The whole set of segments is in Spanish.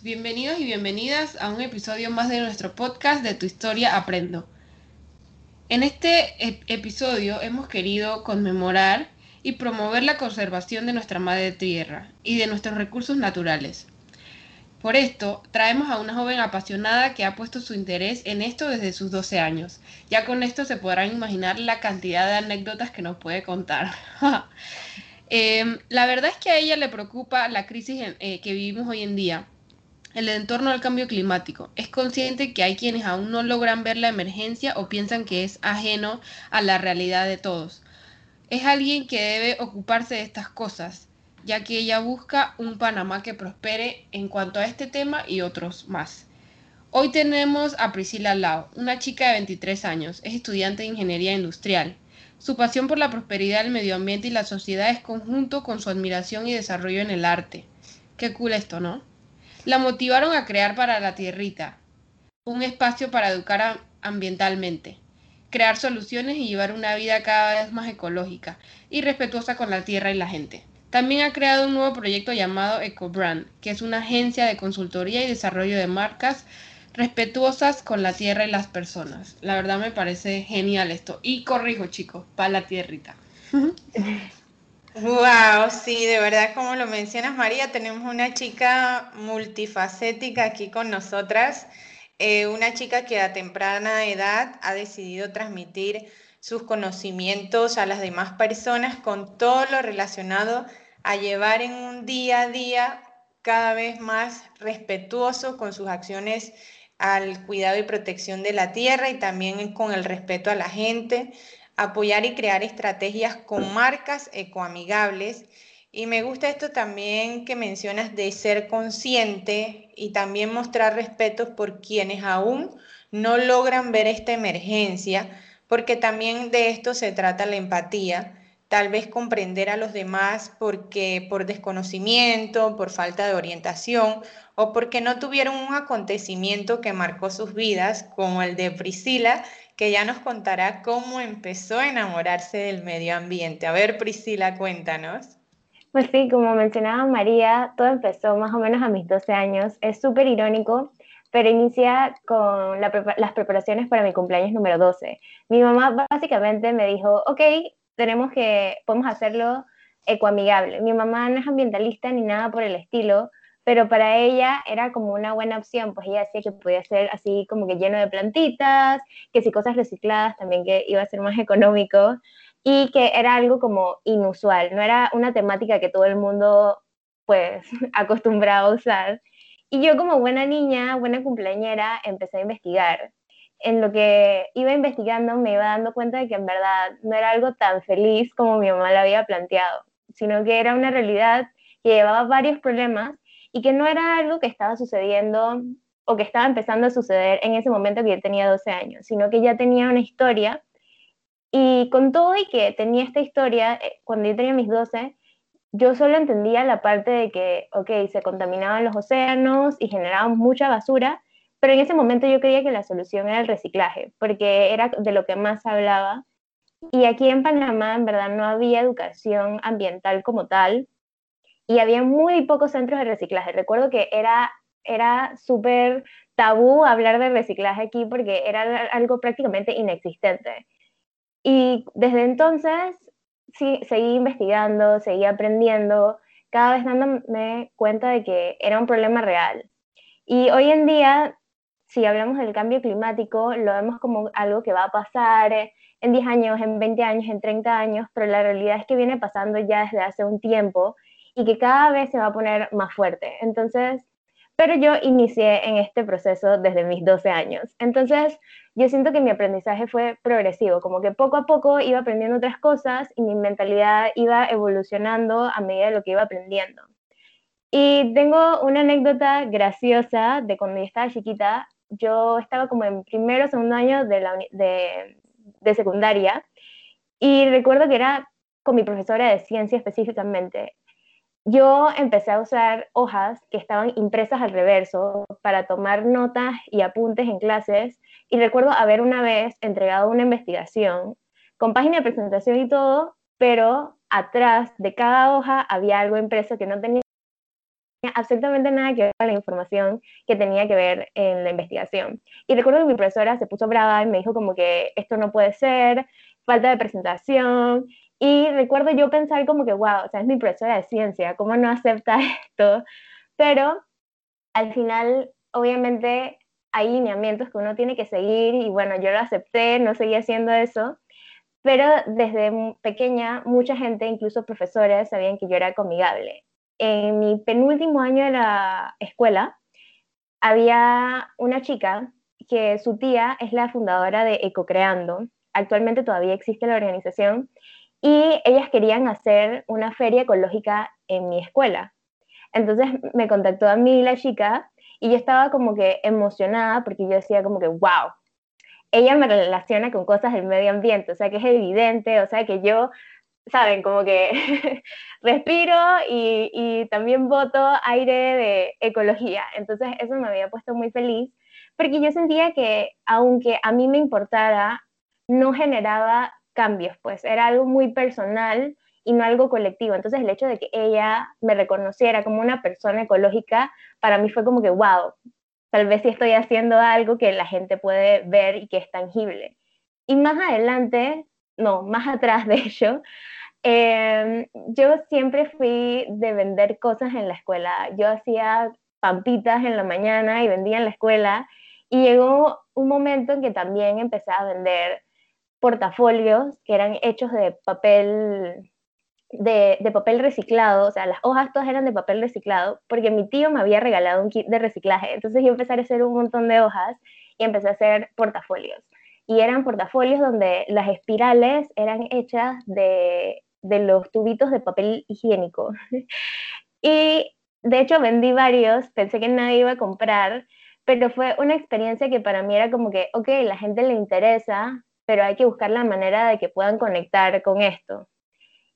Bienvenidos y bienvenidas a un episodio más de nuestro podcast de Tu Historia Aprendo. En este episodio hemos querido conmemorar y promover la conservación de nuestra madre tierra y de nuestros recursos naturales. Por esto, traemos a una joven apasionada que ha puesto su interés en esto desde sus 12 años. Ya con esto se podrán imaginar la cantidad de anécdotas que nos puede contar. Em, la verdad es que a ella le preocupa la crisis eh, que vivimos hoy en día, el entorno al cambio climático. Es consciente que hay quienes aún no logran ver la emergencia o piensan que es ajeno a la realidad de todos. Es alguien que debe ocuparse de estas cosas, ya que ella busca un Panamá que prospere en cuanto a este tema y otros más. Hoy tenemos a Priscila Lao, una chica de 23 años, es estudiante de ingeniería industrial. Su pasión por la prosperidad del medio ambiente y la sociedad es conjunto con su admiración y desarrollo en el arte. Qué cool esto, ¿no? La motivaron a crear para la tierrita, un espacio para educar ambientalmente, crear soluciones y llevar una vida cada vez más ecológica y respetuosa con la tierra y la gente. También ha creado un nuevo proyecto llamado EcoBrand, que es una agencia de consultoría y desarrollo de marcas respetuosas con la tierra y las personas. La verdad me parece genial esto. Y corrijo, chicos, para la tierrita. Wow, sí, de verdad, como lo mencionas, María, tenemos una chica multifacética aquí con nosotras, eh, una chica que a temprana edad ha decidido transmitir sus conocimientos a las demás personas con todo lo relacionado a llevar en un día a día cada vez más respetuoso con sus acciones al cuidado y protección de la tierra y también con el respeto a la gente, apoyar y crear estrategias con marcas ecoamigables. Y me gusta esto también que mencionas de ser consciente y también mostrar respeto por quienes aún no logran ver esta emergencia, porque también de esto se trata la empatía tal vez comprender a los demás porque por desconocimiento, por falta de orientación o porque no tuvieron un acontecimiento que marcó sus vidas, como el de Priscila, que ya nos contará cómo empezó a enamorarse del medio ambiente. A ver, Priscila, cuéntanos. Pues sí, como mencionaba María, todo empezó más o menos a mis 12 años. Es súper irónico, pero inicia con las preparaciones para mi cumpleaños número 12. Mi mamá básicamente me dijo, ok, tenemos que, podemos hacerlo ecoamigable. Mi mamá no es ambientalista ni nada por el estilo, pero para ella era como una buena opción, pues ella decía que podía ser así como que lleno de plantitas, que si cosas recicladas también que iba a ser más económico y que era algo como inusual, no era una temática que todo el mundo pues acostumbraba a usar. Y yo como buena niña, buena cumpleañera, empecé a investigar en lo que iba investigando me iba dando cuenta de que en verdad no era algo tan feliz como mi mamá lo había planteado, sino que era una realidad que llevaba varios problemas y que no era algo que estaba sucediendo o que estaba empezando a suceder en ese momento que yo tenía 12 años, sino que ya tenía una historia y con todo y que tenía esta historia, eh, cuando yo tenía mis 12, yo solo entendía la parte de que, ok, se contaminaban los océanos y generaban mucha basura, pero en ese momento yo creía que la solución era el reciclaje, porque era de lo que más hablaba. Y aquí en Panamá, en verdad, no había educación ambiental como tal y había muy pocos centros de reciclaje. Recuerdo que era, era súper tabú hablar de reciclaje aquí porque era algo prácticamente inexistente. Y desde entonces sí, seguí investigando, seguí aprendiendo, cada vez dándome cuenta de que era un problema real. Y hoy en día si hablamos del cambio climático, lo vemos como algo que va a pasar en 10 años, en 20 años, en 30 años, pero la realidad es que viene pasando ya desde hace un tiempo y que cada vez se va a poner más fuerte. Entonces, pero yo inicié en este proceso desde mis 12 años. Entonces, yo siento que mi aprendizaje fue progresivo, como que poco a poco iba aprendiendo otras cosas y mi mentalidad iba evolucionando a medida de lo que iba aprendiendo. Y tengo una anécdota graciosa de cuando yo estaba chiquita yo estaba como en primero o segundo año de, la, de, de secundaria y recuerdo que era con mi profesora de ciencia específicamente. Yo empecé a usar hojas que estaban impresas al reverso para tomar notas y apuntes en clases y recuerdo haber una vez entregado una investigación con página de presentación y todo, pero atrás de cada hoja había algo impreso que no tenía absolutamente nada que ver con la información que tenía que ver en la investigación. Y recuerdo que mi profesora se puso brava y me dijo como que esto no puede ser, falta de presentación. Y recuerdo yo pensar como que, wow, o sea, es mi profesora de ciencia, ¿cómo no acepta esto? Pero al final, obviamente, hay lineamientos que uno tiene que seguir y bueno, yo lo acepté, no seguí haciendo eso. Pero desde pequeña, mucha gente, incluso profesores, sabían que yo era comigable en mi penúltimo año de la escuela, había una chica que su tía es la fundadora de Ecocreando. Actualmente todavía existe la organización y ellas querían hacer una feria ecológica en mi escuela. Entonces me contactó a mí la chica y yo estaba como que emocionada porque yo decía como que, wow, ella me relaciona con cosas del medio ambiente, o sea que es evidente, o sea que yo saben, como que respiro y, también voto aire de ecología. Entonces eso me había puesto muy feliz porque yo sentía que aunque a mí me importara, no generaba cambios, pues era algo muy personal y no algo colectivo. Entonces el hecho de que ella me reconociera como una persona ecológica, para mí fue como que, wow, tal vez sí estoy haciendo algo que la gente puede ver y que es tangible. Y más adelante, no, más atrás de ello, Em, yo siempre fui de vender cosas en la escuela. Yo hacía pampitas en la mañana y vendía en la escuela. Y llegó un momento en que también empecé a vender portafolios que eran hechos de papel de, papel reciclado, o sea, las hojas todas eran de papel reciclado, porque mi tío me había regalado un kit de reciclaje. Entonces yo empecé a hacer un montón de hojas y empecé a hacer portafolios. Y eran portafolios donde las espirales eran hechas de de los tubitos de papel higiénico. y de hecho vendí varios, pensé que nadie iba a comprar, pero fue una experiencia que para mí era como que, ok, la gente le interesa, pero hay que buscar la manera de que puedan conectar con esto.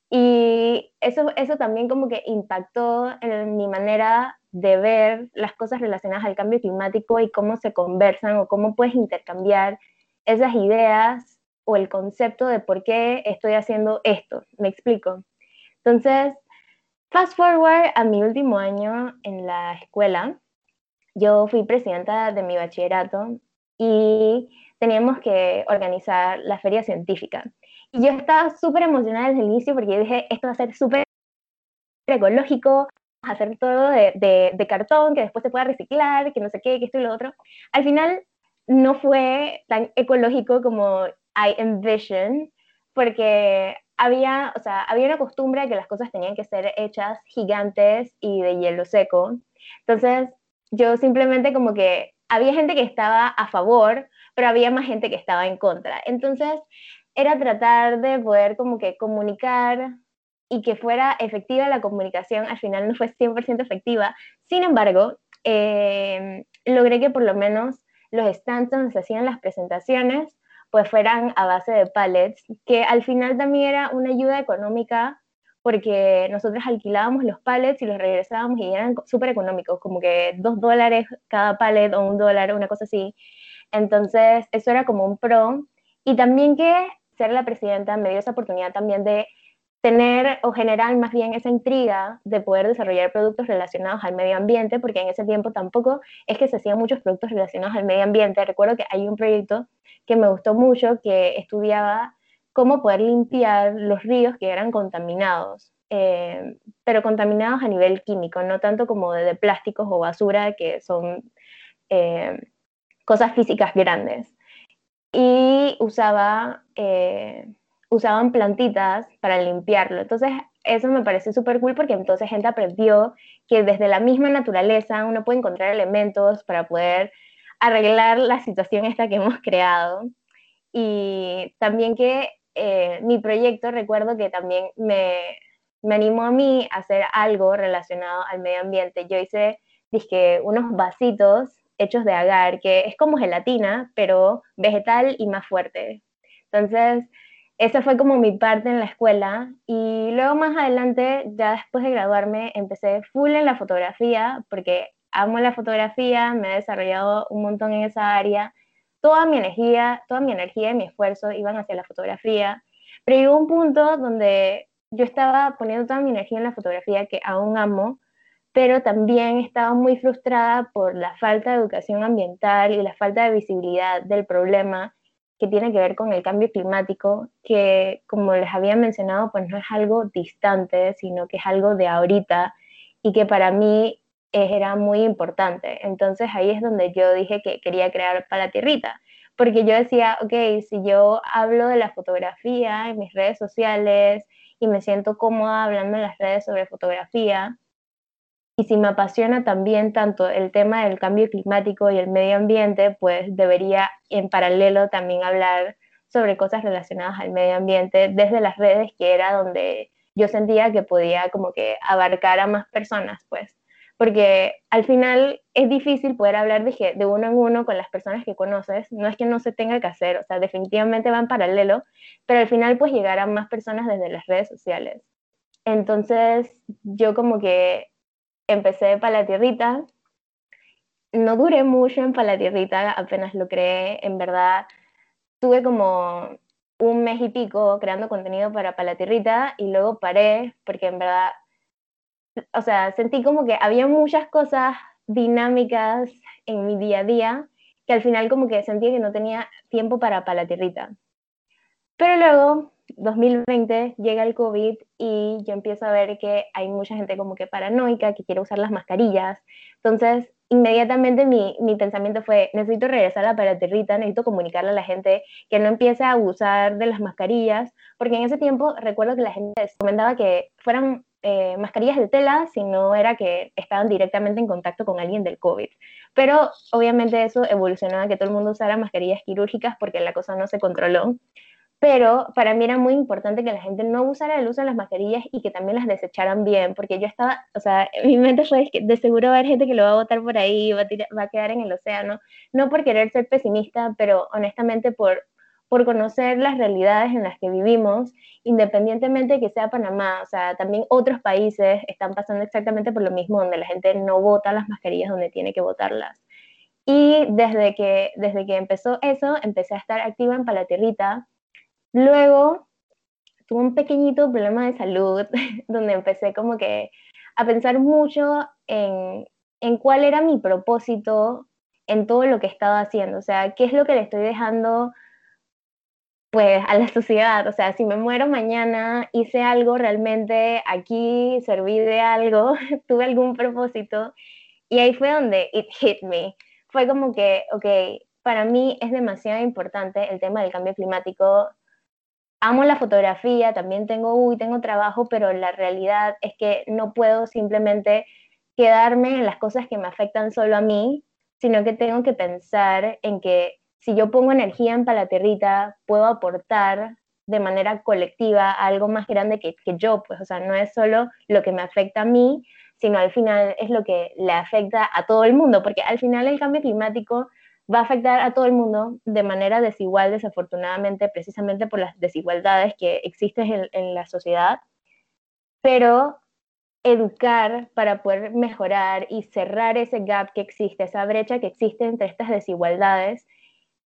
Y eso, eso también como que impactó en mi manera de ver las cosas relacionadas al cambio climático y cómo se conversan o cómo puedes intercambiar esas ideas o el concepto de por qué estoy haciendo esto. ¿Me explico? Entonces, fast forward a mi último año en la escuela, yo fui presidenta de mi bachillerato y teníamos que organizar la feria científica. Y yo estaba súper emocionada desde el inicio porque dije, esto va a ser súper ecológico, hacer todo de, de, cartón, que después se pueda reciclar, que no sé qué, que esto y lo otro. Al final no fue tan ecológico como I envision, porque había, o sea, había una costumbre de que las cosas tenían que ser hechas gigantes y de hielo seco. Entonces, yo simplemente como que había gente que estaba a favor, pero había más gente que estaba en contra. Entonces, era tratar de poder como que comunicar y que fuera efectiva la comunicación. Al final no fue 100% efectiva. Sin embargo, eh, logré que por lo menos los stands donde se hacían las presentaciones pues fueran a base de pallets, que al final también era una ayuda económica porque nosotros alquilábamos los pallets y los regresábamos y eran súper económicos, como que dos dólares cada pallet o un dólar, una cosa así. Entonces, eso era como un pro. Y también que ser la presidenta me dio esa oportunidad también de tener o generar más bien esa intriga de poder desarrollar productos relacionados al medio ambiente, porque en ese tiempo tampoco es que se hacían muchos productos relacionados al medio ambiente. Recuerdo que hay un proyecto que me gustó mucho, que estudiaba cómo poder limpiar los ríos que eran contaminados, eh, pero contaminados a nivel químico, no tanto como de, plásticos o basura, que son eh, cosas físicas grandes. Y usaba, eh, usaban plantitas para limpiarlo. Entonces, eso me parece súper cool porque entonces gente aprendió que desde la misma naturaleza uno puede encontrar elementos para poder arreglar la situación esta que hemos creado. Y también que eh, mi proyecto, recuerdo que también me, me animó a mí a hacer algo relacionado al medio ambiente. Yo hice dije, unos vasitos hechos de agar, que es como gelatina, pero vegetal y más fuerte. Entonces, esa fue como mi parte en la escuela y luego más adelante, ya después de graduarme, empecé full en la fotografía porque amo la fotografía, me he desarrollado un montón en esa área. Toda mi energía, toda mi energía y mi esfuerzo iban hacia la fotografía. Pero llegó un punto donde yo estaba poniendo toda mi energía en la fotografía que aún amo, pero también estaba muy frustrada por la falta de educación ambiental y la falta de visibilidad del problema que tiene que ver con el cambio climático, que como les había mencionado, pues no es algo distante, sino que es algo de ahorita y que para mí era muy importante. Entonces ahí es donde yo dije que quería crear para tierrita, porque yo decía, ok, si yo hablo de la fotografía en mis redes sociales y me siento cómoda hablando en las redes sobre fotografía, y si me apasiona también tanto el tema del cambio climático y el medio ambiente, pues debería en paralelo también hablar sobre cosas relacionadas al medio ambiente desde las redes, que era donde yo sentía que podía como que abarcar a más personas, pues porque al final es difícil poder hablar de, de uno en uno con las personas que conoces, no es que no se tenga que hacer, o sea, definitivamente va en paralelo, pero al final pues llegar a más personas desde las redes sociales. Entonces yo como que empecé para la tierrita, no duré mucho en Palatierrita, apenas lo creé, en verdad tuve como un mes y pico creando contenido para Palatierrita y luego paré porque en verdad o sea, sentí como que había muchas cosas dinámicas en mi día a día que al final como que sentía que no tenía tiempo para, para la tierrita. Pero luego, 2020, llega el COVID y yo empiezo a ver que hay mucha gente como que paranoica, que quiere usar las mascarillas. Entonces, inmediatamente mi, mi pensamiento fue, necesito regresar a la tierrita, necesito comunicarle a la gente que no empiece a abusar de las mascarillas, porque en ese tiempo recuerdo que la gente comentaba que fueran eh, mascarillas de tela, sino era que estaban directamente en contacto con alguien del COVID. Pero obviamente eso evolucionó a que todo el mundo usara mascarillas quirúrgicas porque la cosa no se controló. Pero para mí era muy importante que la gente no usara el uso de las mascarillas y que también las desecharan bien, porque yo estaba, o sea, mi mente fue que de seguro va a haber gente que lo va a botar por ahí, va a, va a quedar en el océano, no por querer ser pesimista, pero honestamente por por conocer las realidades en las que vivimos, independientemente de que sea Panamá, o sea, también otros países están pasando exactamente por lo mismo, donde la gente no vota las mascarillas donde tiene que votarlas. Y desde que, desde que empezó eso, empecé a estar activa en Palatierrita. Luego tuve un pequeñito problema de salud, donde empecé como que a pensar mucho en, en cuál era mi propósito en todo lo que estaba haciendo, o sea, qué es lo que le estoy dejando pues a la sociedad, o sea, si me muero mañana, hice algo realmente aquí, serví de algo, tuve algún propósito, y ahí fue donde it hit me. Fue como que, ok, para mí es demasiado importante el tema del cambio climático. Amo la fotografía, también tengo, uy, tengo trabajo, pero la realidad es que no puedo simplemente quedarme en las cosas que me afectan solo a mí, sino que tengo que pensar en que si yo pongo energía en Palaterrita, puedo aportar de manera colectiva algo más grande que, que, yo, pues, o sea, no es solo lo que me afecta a mí, sino al final es lo que le afecta a todo el mundo, porque al final el cambio climático va a afectar a todo el mundo de manera desigual, desafortunadamente, precisamente por las desigualdades que existen en, la sociedad, pero educar para poder mejorar y cerrar ese gap que existe, esa brecha que existe entre estas desigualdades,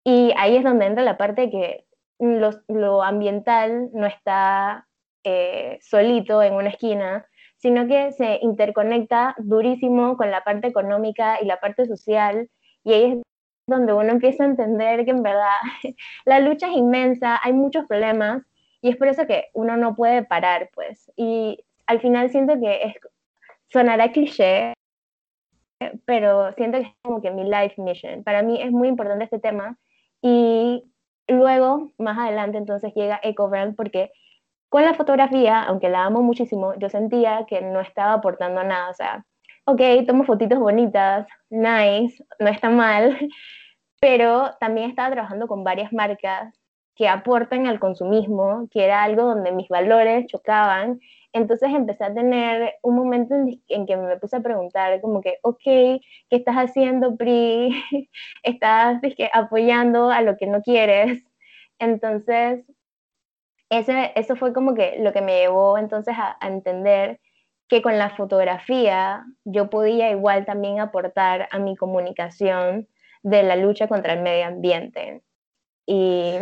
y ahí es donde entra la parte que lo, ambiental no está eh, solito en una esquina, sino que se interconecta durísimo con la parte económica y la parte social, y ahí es donde uno empieza a entender que en verdad la lucha es inmensa, hay muchos problemas, y es por eso que uno no puede parar, pues. Y al final siento que es, sonará cliché, pero siento que es como que mi life mission. Para mí es muy importante este tema y luego, más adelante, entonces llega EcoBrand porque con la fotografía, aunque la amo muchísimo, yo sentía que no estaba aportando nada. O sea, ok, tomo fotitos bonitas, nice, no está mal, pero también estaba trabajando con varias marcas que aportan al consumismo, que era algo donde mis valores chocaban entonces empecé a tener un momento en, que me puse a preguntar como que, ok, ¿qué estás haciendo, Pri? estás apoyando a lo que no quieres. Entonces, ese, eso fue como que lo que me llevó entonces a, a entender que con la fotografía yo podía igual también aportar a mi comunicación de la lucha contra el medio ambiente. Y...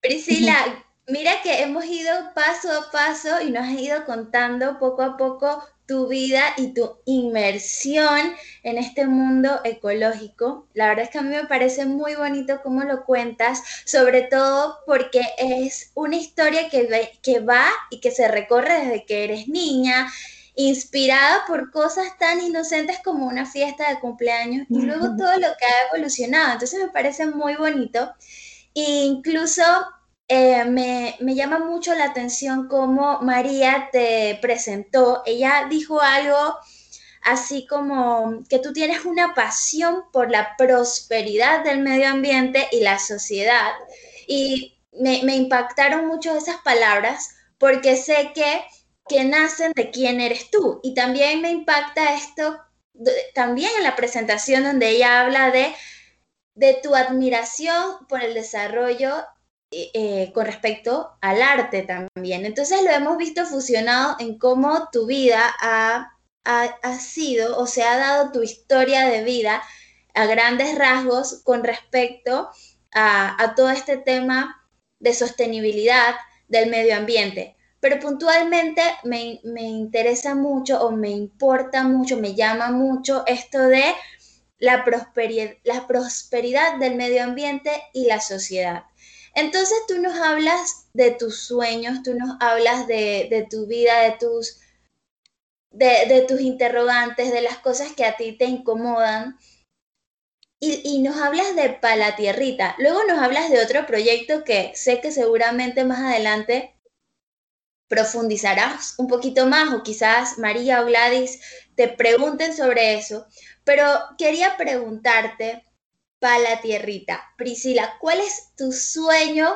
Priscila, mira que hemos ido paso a paso y nos has ido contando poco a poco tu vida y tu inmersión en este mundo ecológico. La verdad es que a mí me parece muy bonito cómo lo cuentas, sobre todo porque es una historia que, que va y que se recorre desde que eres niña, inspirada por cosas tan inocentes como una fiesta de cumpleaños y luego todo lo que ha evolucionado. Entonces me parece muy bonito. E incluso eh, me, llama mucho la atención cómo María te presentó. Ella dijo algo así como que tú tienes una pasión por la prosperidad del medio ambiente y la sociedad. Y me, impactaron mucho esas palabras porque sé que, que nacen de quién eres tú. Y también me impacta esto, también en la presentación donde ella habla de de tu admiración por el desarrollo eh, eh, con respecto al arte también. Entonces lo hemos visto fusionado en cómo tu vida ha, sido o se ha dado tu historia de vida a grandes rasgos con respecto a, todo este tema de sostenibilidad del medio ambiente. Pero puntualmente me, me interesa mucho o me importa mucho, me llama mucho esto de la prosperidad, la prosperidad del medio ambiente y la sociedad. Entonces tú nos hablas de tus sueños, tú nos hablas de, tu vida, de tus, de, tus interrogantes, de las cosas que a ti te incomodan. Y, y, nos hablas de Palatierrita. Luego nos hablas de otro proyecto que sé que seguramente más adelante profundizarás un poquito más o quizás María o Gladys te pregunten sobre eso. Pero quería preguntarte para la tierrita. Priscila, ¿cuál es tu sueño,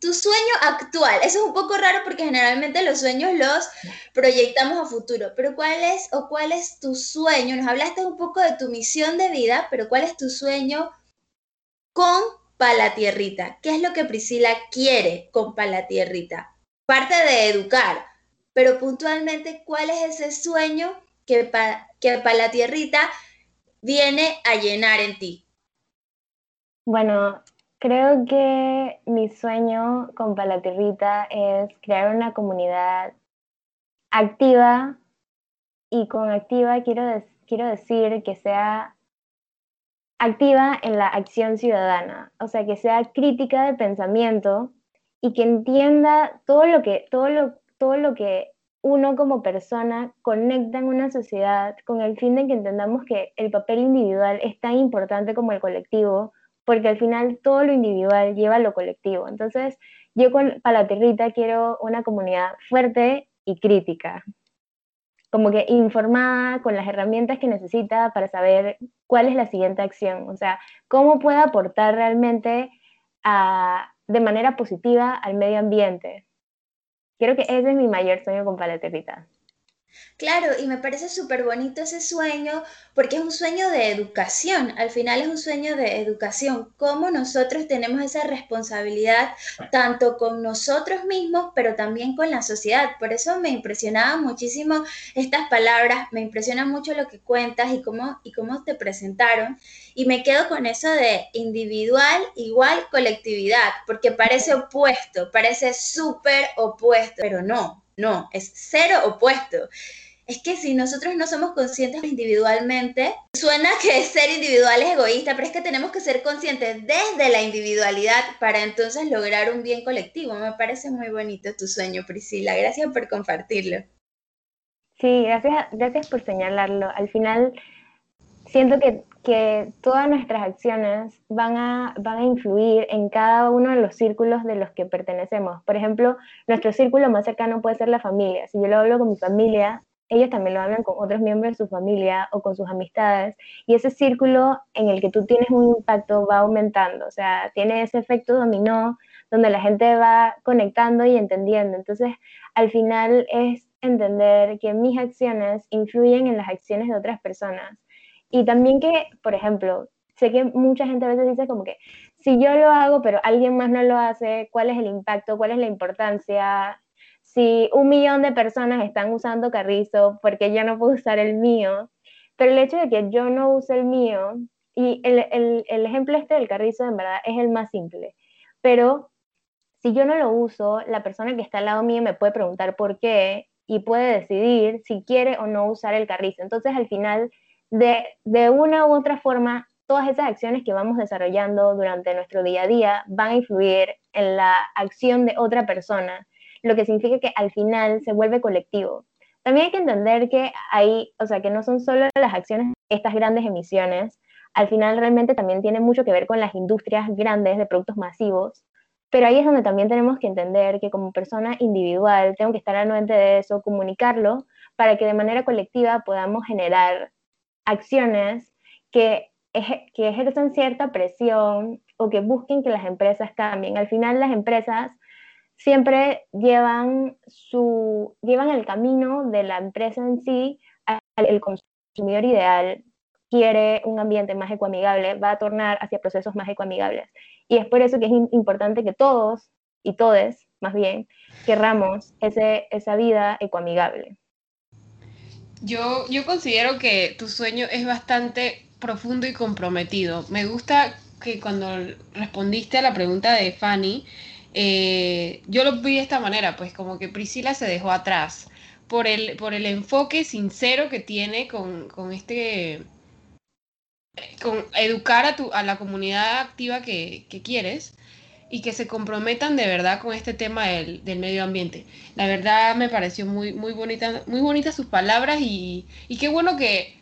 tu sueño actual? Eso es un poco raro porque generalmente los sueños los proyectamos a futuro, pero ¿cuál es o cuál es tu sueño? Nos hablaste un poco de tu misión de vida, pero ¿cuál es tu sueño con Palatierrita? ¿Qué es lo que Priscila quiere con Palatierrita? Parte de educar, pero puntualmente, ¿cuál es ese sueño que, que Palatierrita viene a llenar en ti? Bueno, creo que mi sueño con Palatirrita es crear una comunidad activa y con activa quiero, quiero decir que sea activa en la acción ciudadana, o sea, que sea crítica de pensamiento y que entienda todo lo que, todo lo, todo lo que uno como persona conecta en una sociedad con el fin de que entendamos que el papel individual es tan importante como el colectivo, porque al final todo lo individual lleva a lo colectivo. Entonces, yo con Palaterrita quiero una comunidad fuerte y crítica, como que informada con las herramientas que necesita para saber cuál es la siguiente acción, o sea, cómo puede aportar realmente de manera positiva al medio ambiente. Creo que ese es mi mayor sueño con Palaterrita. Claro, y me parece súper bonito ese sueño porque es un sueño de educación, al final es un sueño de educación, cómo nosotros tenemos esa responsabilidad tanto con nosotros mismos, pero también con la sociedad. Por eso me impresionaba muchísimo estas palabras, me impresiona mucho lo que cuentas y cómo, y cómo te presentaron. Y me quedo con eso de individual igual colectividad, porque parece opuesto, parece súper opuesto, pero no, no, es cero opuesto. Es que si nosotros no somos conscientes individualmente, suena que ser individual es egoísta, pero es que tenemos que ser conscientes desde la individualidad para entonces lograr un bien colectivo. Me parece muy bonito tu sueño, Priscila. Gracias por compartirlo. Sí, gracias, gracias por señalarlo. Al final, siento que que todas nuestras acciones van a, van a influir en cada uno de los círculos de los que pertenecemos. Por ejemplo, nuestro círculo más cercano puede ser la familia. Si yo lo hablo con mi familia, ellos también lo hablan con otros miembros de su familia o con sus amistades. Y ese círculo en el que tú tienes un impacto va aumentando. O sea, tiene ese efecto dominó donde la gente va conectando y entendiendo. Entonces, al final es entender que mis acciones influyen en las acciones de otras personas y también que, por ejemplo, sé que mucha gente a veces dice como que si yo lo hago pero alguien más no lo hace, ¿cuál es el impacto? ¿Cuál es la importancia? Si un millón de personas están usando carrizo, porque yo no puedo usar el mío? Pero el hecho de que yo no use el mío, y el, el, el ejemplo este del carrizo en verdad es el más simple, pero si yo no lo uso, la persona que está al lado mío me puede preguntar por qué y puede decidir si quiere o no usar el carrizo. Entonces, al final, de, de una u otra forma, todas esas acciones que vamos desarrollando durante nuestro día a día van a influir en la acción de otra persona, lo que significa que al final se vuelve colectivo. También hay que entender que hay, o sea, que no son solo las acciones, estas grandes emisiones, al final realmente también tiene mucho que ver con las industrias grandes de productos masivos, pero ahí es donde también tenemos que entender que como persona individual tengo que estar anuente de eso, comunicarlo, para que de manera colectiva podamos generar acciones que, que ejercen cierta presión o que busquen que las empresas cambien. Al final las empresas siempre llevan, su, llevan el camino de la empresa en sí al consumidor ideal, quiere un ambiente más ecoamigable, va a tornar hacia procesos más ecoamigables. Y es por eso que es importante que todos y todes, más bien, querramos ese, esa vida ecoamigable. Yo, yo considero que tu sueño es bastante profundo y comprometido. Me gusta que cuando respondiste a la pregunta de Fanny, eh, yo lo vi de esta manera, pues como que Priscila se dejó atrás por el, por el enfoque sincero que tiene con, con este con educar a, tu, a la comunidad activa que, quieres y que se comprometan de verdad con este tema del, medio ambiente. La verdad me pareció muy, muy bonita, muy bonitas sus palabras y, y qué bueno que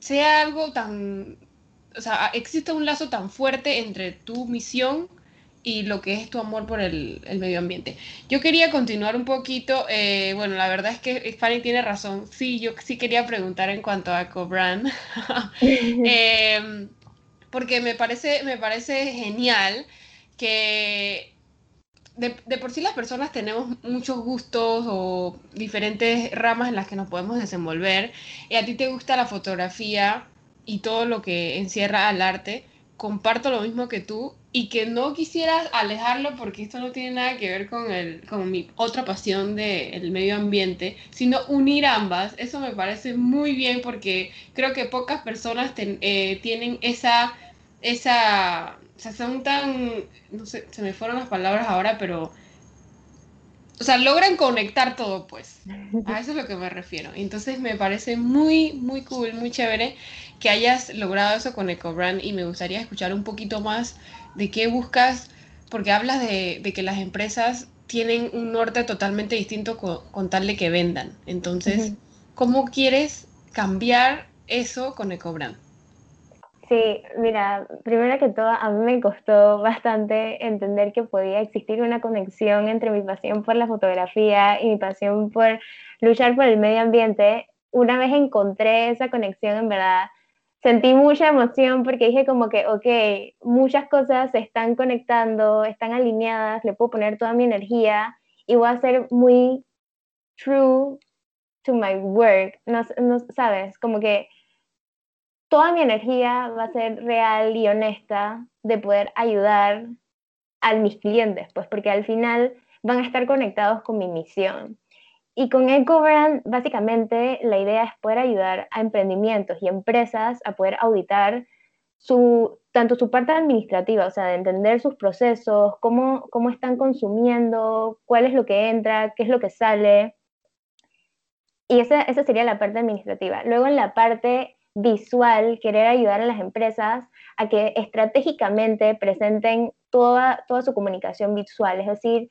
sea algo tan, o sea, existe un lazo tan fuerte entre tu misión y lo que es tu amor por el, medio ambiente. Yo quería continuar un poquito, eh, bueno, la verdad es que Fanny tiene razón, sí, yo sí quería preguntar en cuanto a Cobran, em, porque me parece, me parece genial que de, de, por sí las personas tenemos muchos gustos o diferentes ramas en las que nos podemos desenvolver, y a ti te gusta la fotografía y todo lo que encierra al arte, comparto lo mismo que tú y que no quisieras alejarlo porque esto no tiene nada que ver con, el, con mi otra pasión del medio ambiente, sino unir ambas. Eso me parece muy bien porque creo que pocas personas eh, tienen esa, esa, o sea, son tan, no sé, se me fueron las palabras ahora, pero o sea, logran conectar todo, pues. A eso es lo que me refiero. Entonces me parece muy, muy cool, muy chévere que hayas logrado eso con EcoBrand y me gustaría escuchar un poquito más de qué buscas, porque hablas de, que las empresas tienen un norte totalmente distinto con, tal de que vendan. Entonces, ¿cómo quieres cambiar eso con EcoBrand? Sí, mira, primero que todo, a mí me costó bastante entender que podía existir una conexión entre mi pasión por la fotografía y mi pasión por luchar por el medio ambiente. Una vez encontré esa conexión, en verdad, sentí mucha emoción porque dije como que, ok, muchas cosas se están conectando, están alineadas, le puedo poner toda mi energía y voy a ser muy true to my work. No, no sabes, como que toda mi energía va a ser real y honesta de poder ayudar a mis clientes, pues porque al final van a estar conectados con mi misión. Y con EcoBrand, básicamente, la idea es poder ayudar a emprendimientos y empresas a poder auditar su, tanto su parte administrativa, o sea, de entender sus procesos, cómo, cómo están consumiendo, cuál es lo que entra, qué es lo que sale. Y esa, esa sería la parte administrativa. Luego en la parte visual, querer ayudar a las empresas a que estratégicamente presenten toda, toda su comunicación visual, es decir,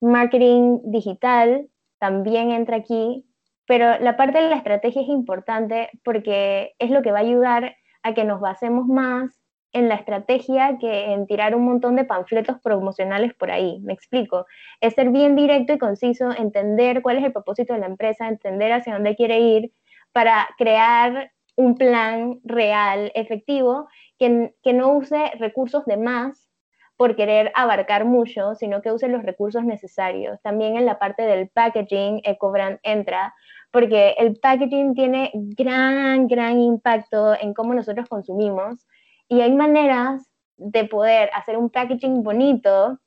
marketing digital también entra aquí, pero la parte de la estrategia es importante porque es lo que va a ayudar a que nos basemos más en la estrategia que en tirar un montón de panfletos promocionales por ahí. Me explico. Es ser bien directo y conciso, entender cuál es el propósito de la empresa, entender hacia dónde quiere ir para crear un plan real, efectivo, que, que no use recursos de más por querer abarcar mucho, sino que use los recursos necesarios. También en la parte del packaging, EcoBrand entra, porque el packaging tiene gran, gran impacto en cómo nosotros consumimos y hay maneras de poder hacer un packaging bonito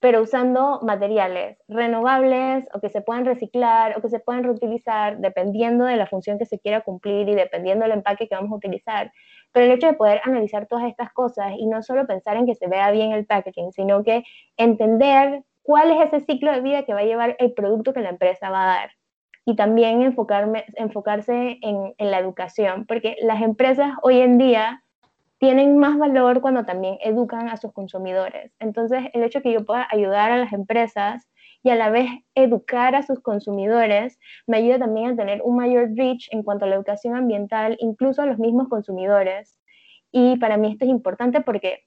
pero usando materiales renovables o que se puedan reciclar o que se puedan reutilizar dependiendo de la función que se quiera cumplir y dependiendo del empaque que vamos a utilizar. Pero el hecho de poder analizar todas estas cosas y no solo pensar en que se vea bien el packaging, sino que entender cuál es ese ciclo de vida que va a llevar el producto que la empresa va a dar. Y también enfocarme, enfocarse en, en la educación, porque las empresas hoy en día tienen más valor cuando también educan a sus consumidores. Entonces, el hecho que yo pueda ayudar a las empresas y a la vez educar a sus consumidores me ayuda también a tener un mayor reach en cuanto a la educación ambiental, incluso a los mismos consumidores. Y para mí esto es importante porque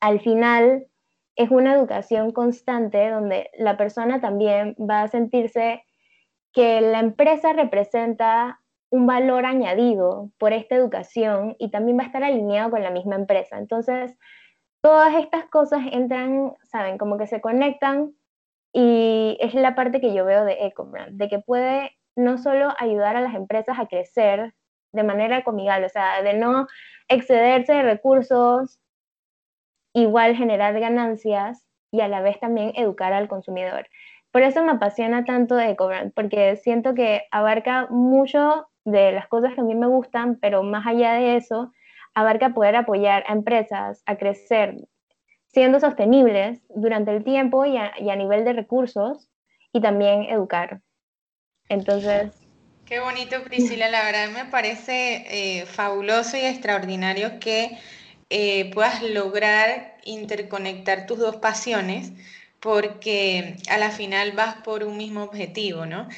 al final es una educación constante donde la persona también va a sentirse que la empresa representa un valor añadido por esta educación y también va a estar alineado con la misma empresa. Entonces, todas estas cosas entran, saben, como que se conectan y es la parte que yo veo de EcoBrand, de que puede no solo ayudar a las empresas a crecer de manera comigal, o sea, de no excederse de recursos, igual generar ganancias y a la vez también educar al consumidor. Por eso me apasiona tanto EcoBrand, porque siento que abarca mucho de las cosas que a mí me gustan, pero más allá de eso, abarca poder apoyar a empresas a crecer siendo sostenibles durante el tiempo y a, nivel de recursos y también educar. Entonces... Qué bonito, Priscila. La verdad me parece eh, fabuloso y extraordinario que eh, puedas lograr interconectar tus dos pasiones porque a la final vas por un mismo objetivo, ¿no?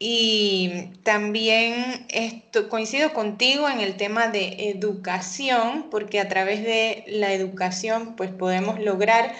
Y también esto, coincido contigo en el tema de educación, porque a través de la educación pues podemos lograr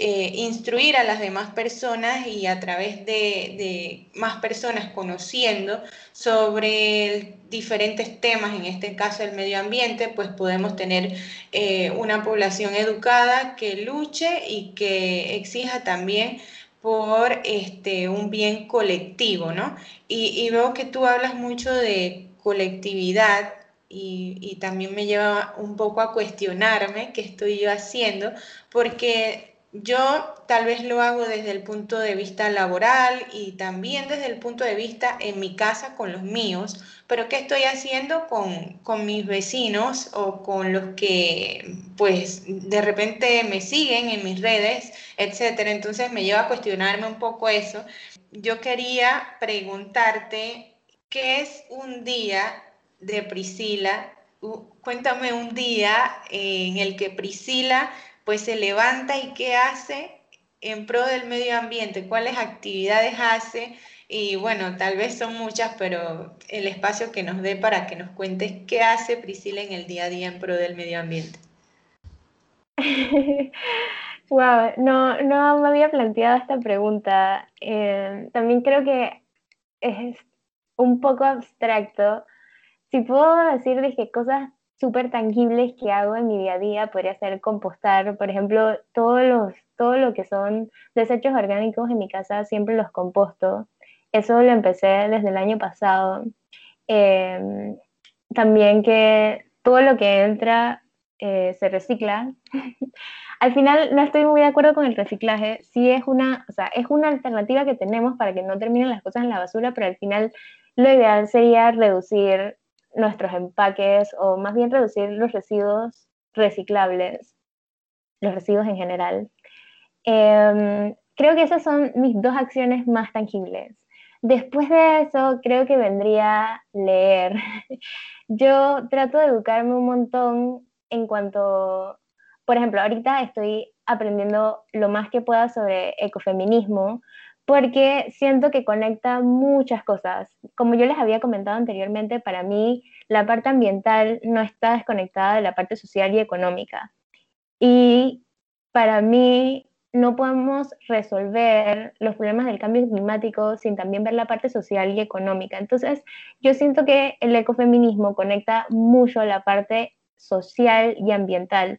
eh, instruir a las demás personas y a través de, más personas conociendo sobre diferentes temas, en este caso el medio ambiente, pues podemos tener eh, una población educada que luche y que exija también por este, un bien colectivo, ¿no? Y, veo que tú hablas mucho de colectividad y, y, también me lleva un poco a cuestionarme qué estoy yo haciendo, porque yo tal vez lo hago desde el punto de vista laboral y también desde el punto de vista en mi casa con los míos, pero ¿qué estoy haciendo con, con mis vecinos o con los que pues de repente me siguen en mis redes, etcétera? Entonces me lleva a cuestionarme un poco eso. Yo quería preguntarte, ¿qué es un día de Priscila? Cuéntame un día en el que Priscila pues se levanta y qué hace en pro del medio ambiente, cuáles actividades hace y bueno, tal vez son muchas, pero el espacio que nos dé para que nos cuentes qué hace Priscila en el día a día en pro del medio ambiente. wow, no, no me había planteado esta pregunta. Eh, también creo que es un poco abstracto. Si puedo decir, dije, cosas súper tangibles que hago en mi día a día. Podría ser compostar, por ejemplo, todos los, todo lo que son desechos orgánicos en mi casa siempre los composto. Eso lo empecé desde el año pasado. Em, también que todo lo que entra eh, se recicla. al final no estoy muy de acuerdo con el reciclaje. Sí es una, o sea, es una alternativa que tenemos para que no terminen las cosas en la basura, pero al final lo ideal sería reducir nuestros empaques o más bien reducir los residuos reciclables, los residuos en general. Em, creo que esas son mis dos acciones más tangibles. Después de eso, creo que vendría leer. Yo trato de educarme un montón en cuanto, por ejemplo, ahorita estoy aprendiendo lo más que pueda sobre ecofeminismo, porque siento que conecta muchas cosas. Como yo les había comentado anteriormente, para mí la parte ambiental no está desconectada de la parte social y económica. Y para mí no podemos resolver los problemas del cambio climático sin también ver la parte social y económica. Entonces, yo siento que el ecofeminismo conecta mucho la parte social y ambiental,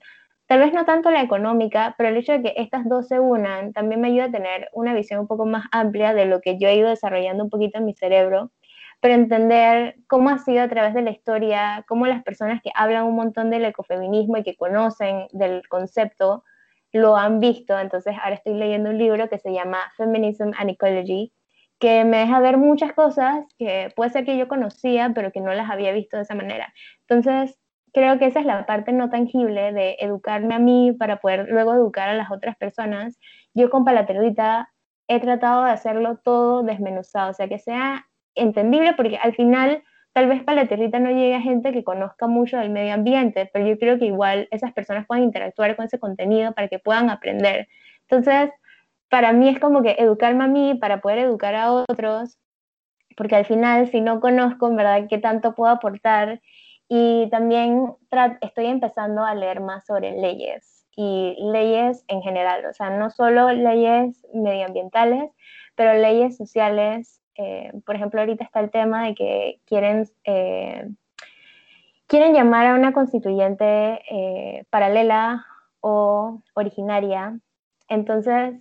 Tal vez no tanto la económica, pero el hecho de que estas dos se unan también me ayuda a tener una visión un poco más amplia de lo que yo he ido desarrollando un poquito en mi cerebro, pero entender cómo ha sido a través de la historia, cómo las personas que hablan un montón del ecofeminismo y que conocen del concepto lo han visto. Entonces ahora estoy leyendo un libro que se llama Feminism and Ecology, que me deja ver muchas cosas que puede ser que yo conocía, pero que no las había visto de esa manera. Entonces, creo que esa es la parte no tangible de educarme a mí para poder luego educar a las otras personas. Yo con Palaterita he tratado de hacerlo todo desmenuzado, o sea, que sea entendible, porque al final tal vez Palaterita no llegue a gente que conozca mucho del medio ambiente, pero yo creo que igual esas personas pueden interactuar con ese contenido para que puedan aprender. Entonces, para mí es como que educarme a mí para poder educar a otros, porque al final si no conozco en verdad qué tanto puedo aportar y también estoy empezando a leer más sobre leyes y leyes en general, o sea, no solo leyes medioambientales, pero leyes sociales. Eh, por ejemplo, ahorita está el tema de que quieren, eh, quieren llamar a una constituyente eh, paralela o originaria. Entonces,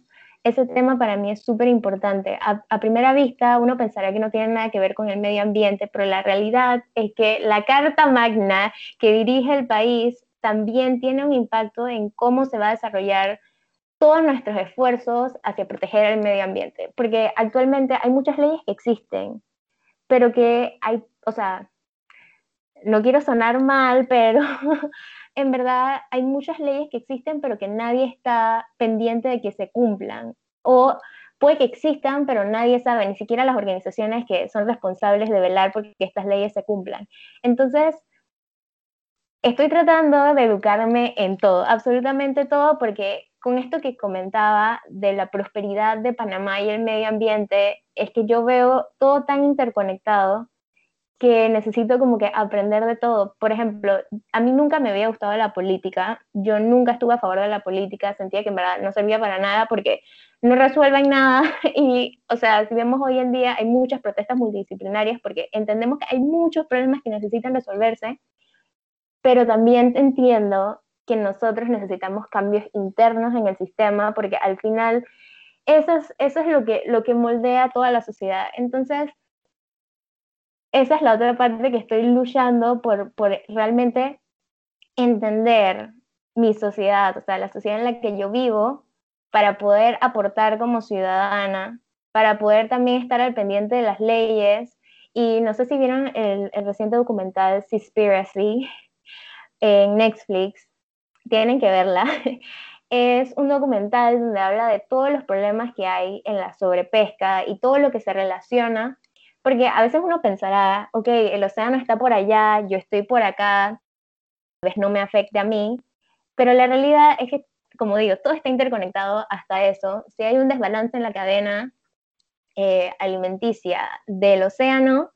ese tema para mí es súper importante. A, primera vista uno pensará que no tiene nada que ver con el medio ambiente, pero la realidad es que la Carta Magna que dirige el país también tiene un impacto en cómo se va a desarrollar todos nuestros esfuerzos hacia proteger el medio ambiente. Porque actualmente hay muchas leyes que existen, pero que hay, o sea, no quiero sonar mal, pero en verdad hay muchas leyes que existen, pero que nadie está pendiente de que se cumplan. O puede que existan, pero nadie sabe, ni siquiera las organizaciones que son responsables de velar porque estas leyes se cumplan. Entonces, estoy tratando de educarme en todo, absolutamente todo, porque con esto que comentaba de la prosperidad de Panamá y el medio ambiente, es que yo veo todo tan interconectado que necesito como que aprender de todo. Por ejemplo, a mí nunca me había gustado la política, yo nunca estuve a favor de la política, sentía que en verdad no servía para nada porque no resuelven nada y, o sea, si vemos hoy en día hay muchas protestas multidisciplinarias porque entendemos que hay muchos problemas que necesitan resolverse, pero también entiendo que nosotros necesitamos cambios internos en el sistema porque al final eso es, eso es lo, que, lo que moldea toda la sociedad. Entonces, esa es la otra parte que estoy luchando por, por realmente entender mi sociedad, o sea, la sociedad en la que yo vivo, para poder aportar como ciudadana, para poder también estar al pendiente de las leyes. Y no sé si vieron el, el reciente documental Seaspiracy en Netflix, tienen que verla. Es un documental donde habla de todos los problemas que hay en la sobrepesca y todo lo que se relaciona porque a veces uno pensará, ok, el océano está por allá, yo estoy por acá, tal vez no me afecte a mí, pero la realidad es que, como digo, todo está interconectado hasta eso. Si hay un desbalance en la cadena eh, alimenticia del océano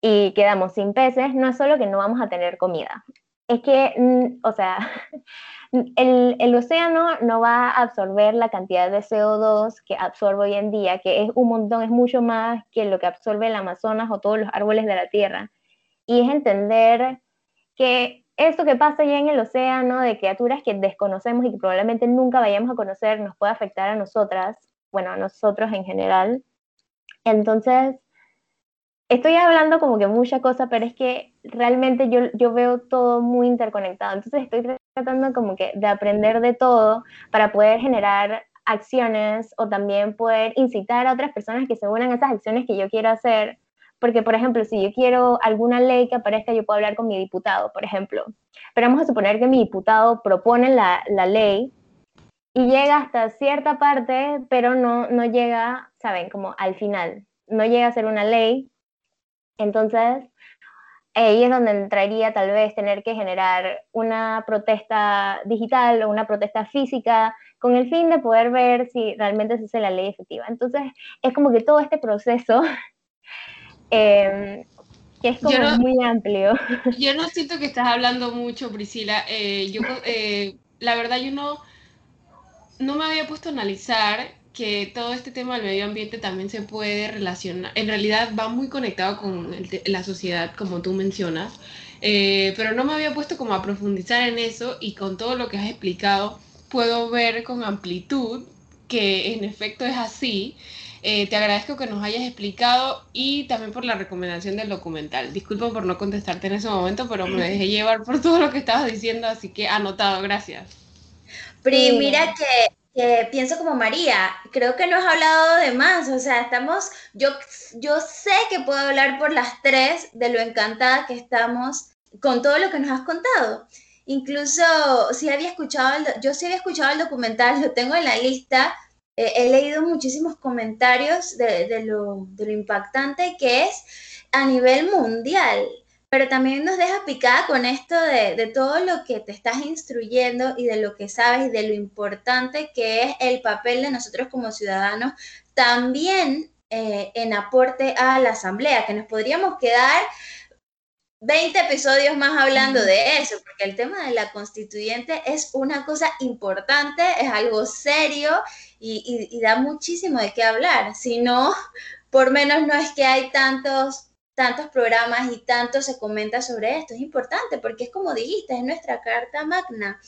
y quedamos sin peces, no es solo que no vamos a tener comida, es que, mm, o sea, el, el, océano no va a absorber la cantidad de CO2 que absorbe hoy en día, que es un montón, es mucho más que lo que absorbe el Amazonas o todos los árboles de la Tierra. Y es entender que eso que pasa allá en el océano, de criaturas que desconocemos y que probablemente nunca vayamos a conocer, nos puede afectar a nosotras, bueno, a nosotros en general. Entonces, estoy hablando como que mucha cosa, pero es que realmente yo, yo veo todo muy interconectado. Entonces estoy tratando como que de aprender de todo para poder generar acciones o también poder incitar a otras personas que se unan a esas acciones que yo quiero hacer. Porque, por ejemplo, si yo quiero alguna ley que aparezca, yo puedo hablar con mi diputado, por ejemplo. Pero vamos a suponer que mi diputado propone la, la ley y llega hasta cierta parte, pero no, no llega, ¿saben? Como al final. No llega a ser una ley. Entonces, ahí es donde entraría tal vez tener que generar una protesta digital o una protesta física con el fin de poder ver si realmente se hace la ley efectiva. Entonces, es como que todo este proceso, em, que es como muy amplio. Yo no siento que estás hablando mucho, Priscila. Eh, yo, eh, la verdad, yo no, no me había puesto a analizar que todo este tema del medio ambiente también se puede relacionar, en realidad va muy conectado con la sociedad, como tú mencionas, eh, pero no me había puesto como a profundizar en eso y con todo lo que has explicado puedo ver con amplitud que en efecto es así. Eh, te agradezco que nos hayas explicado y también por la recomendación del documental. Disculpa por no contestarte en ese momento, pero me dejé llevar por todo lo que estabas diciendo, así que anotado, gracias. Pri, mira que que pienso como María, creo que no has hablado de más, o sea, estamos, yo, yo sé que puedo hablar por las tres de lo encantada que estamos con todo lo que nos has contado. Incluso si había escuchado, yo sí había escuchado el documental, lo tengo en la lista, eh, he leído muchísimos comentarios de, lo, impactante que es a nivel mundial, pero también nos deja picada con esto de, todo lo que te estás instruyendo y de lo que sabes y de lo importante que es el papel de nosotros como ciudadanos, también eh, en aporte a la asamblea, que nos podríamos quedar 20 episodios más hablando de eso, porque el tema de la constituyente es una cosa importante, es algo serio y, da muchísimo de qué hablar. Si no, por menos no es que hay tantos tantos programas y tanto se comenta sobre esto. Es importante porque es como dijiste, es nuestra carta magna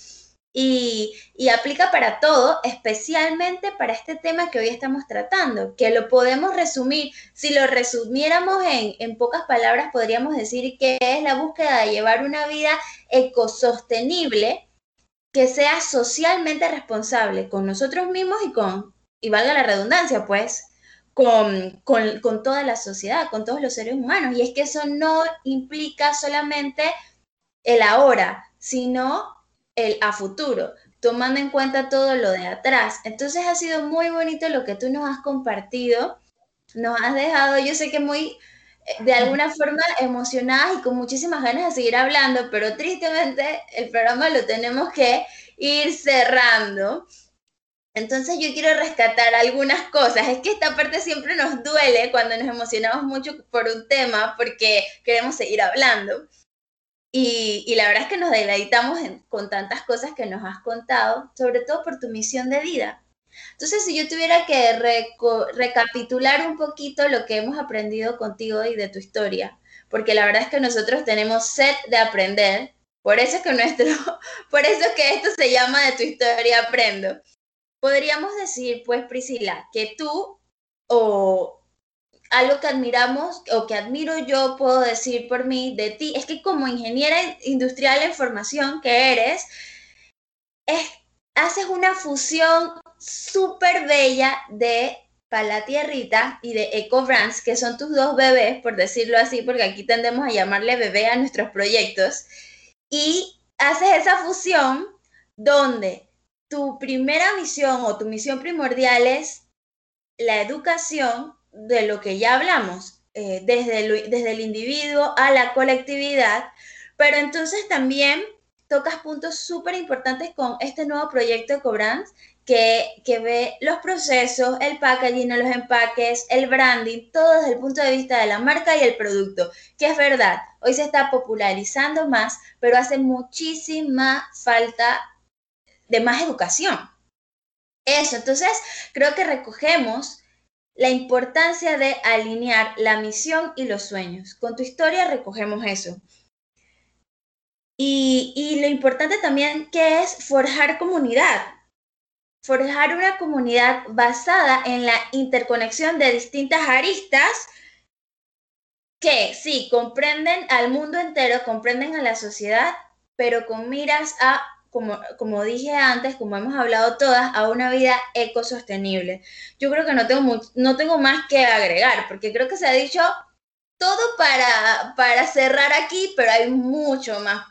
y, aplica para todo, especialmente para este tema que hoy estamos tratando, que lo podemos resumir, si lo resumiéramos en, en pocas palabras, podríamos decir que es la búsqueda de llevar una vida ecosostenible que sea socialmente responsable con nosotros mismos y con, y valga la redundancia, pues, con, con, con, toda la sociedad, con todos los seres humanos. Y es que eso no implica solamente el ahora, sino el a futuro, tomando en cuenta todo lo de atrás. Entonces ha sido muy bonito lo que tú nos has compartido, nos has dejado, yo sé que muy, eh, de alguna forma emocionadas y con muchísimas ganas de seguir hablando, pero tristemente el programa lo tenemos que ir cerrando. Entonces yo quiero rescatar algunas cosas. Es que esta parte siempre nos duele cuando nos emocionamos mucho por un tema porque queremos seguir hablando. Y, la verdad es que nos deleitamos con tantas cosas que nos has contado, sobre todo por tu misión de vida. Entonces, si yo tuviera que recapitular un poquito lo que hemos aprendido contigo y de tu historia, porque la verdad es que nosotros tenemos sed de aprender, por eso es que nuestro, por eso es que esto se llama de tu historia aprendo. Podríamos decir, pues, Priscila, que tú o algo que admiramos o que admiro yo, puedo decir por mí, de ti, es que como ingeniera industrial en formación que eres, haces una fusión súper bella de Palatierrita y de Eco Brands, que son tus dos bebés, por decirlo así, porque aquí tendemos a llamarle bebé a nuestros proyectos, y haces esa fusión donde tu primera misión o tu misión primordial es la educación de lo que ya hablamos, eh, desde, el, desde el individuo a la colectividad, pero entonces también tocas puntos súper importantes con este nuevo proyecto de que, que, ve los procesos, el packaging, los empaques, el branding, todo desde el punto de vista de la marca y el producto, que es verdad, hoy se está popularizando más, pero hace muchísima falta de más educación. Eso, entonces creo que recogemos la importancia de alinear la misión y los sueños. Con tu historia recogemos eso. Y, lo importante también que es forjar comunidad. Forjar una comunidad basada en la interconexión de distintas aristas que sí, comprenden al mundo entero, comprenden a la sociedad, pero con miras a como, dije antes, como hemos hablado todas, a una vida ecosostenible. Yo creo que no tengo, no tengo más que agregar, porque creo que se ha dicho todo para, para cerrar aquí, pero hay mucho más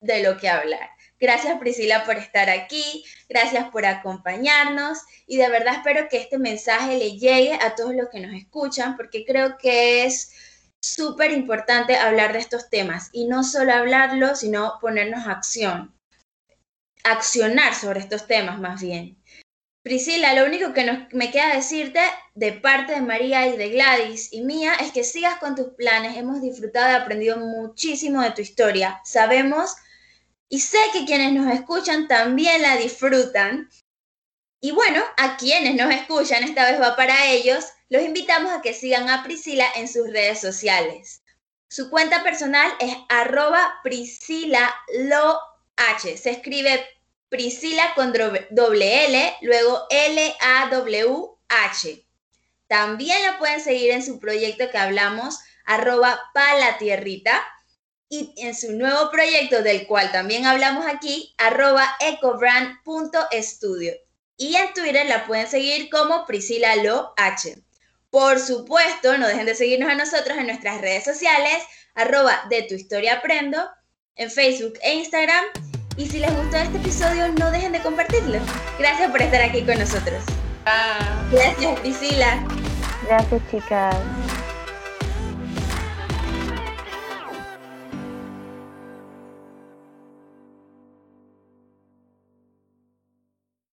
de lo que hablar. Gracias Priscila por estar aquí, gracias por acompañarnos y de verdad espero que este mensaje le llegue a todos los que nos escuchan porque creo que es súper importante hablar de estos temas y no solo hablarlo, sino ponernos acción accionar sobre estos temas más bien. Priscila, lo único que me queda decirte de parte de María y de Gladys y mía es que sigas con tus planes. Hemos disfrutado y aprendido muchísimo de tu historia. Sabemos y sé que quienes nos escuchan también la disfrutan. Y bueno, a quienes nos escuchan, esta vez va para ellos, los invitamos a que sigan a Priscila en sus redes sociales. Su cuenta personal es arroba Priscila H. Se escribe Priscila con doble L, luego L-A-W-H. También la pueden seguir en su proyecto que hablamos, arroba palatierrita. Y en su nuevo proyecto, del cual también hablamos aquí, arroba ecobrand.studio. Y en Twitter la pueden seguir como Priscila Lo H. Por supuesto, no dejen de seguirnos a nosotros en nuestras redes sociales, arroba de tu historia aprendo en Facebook e Instagram. Y si les gustó este episodio, no dejen de compartirlo. Gracias por estar aquí con nosotros. Gracias, Priscila. Gracias, chicas.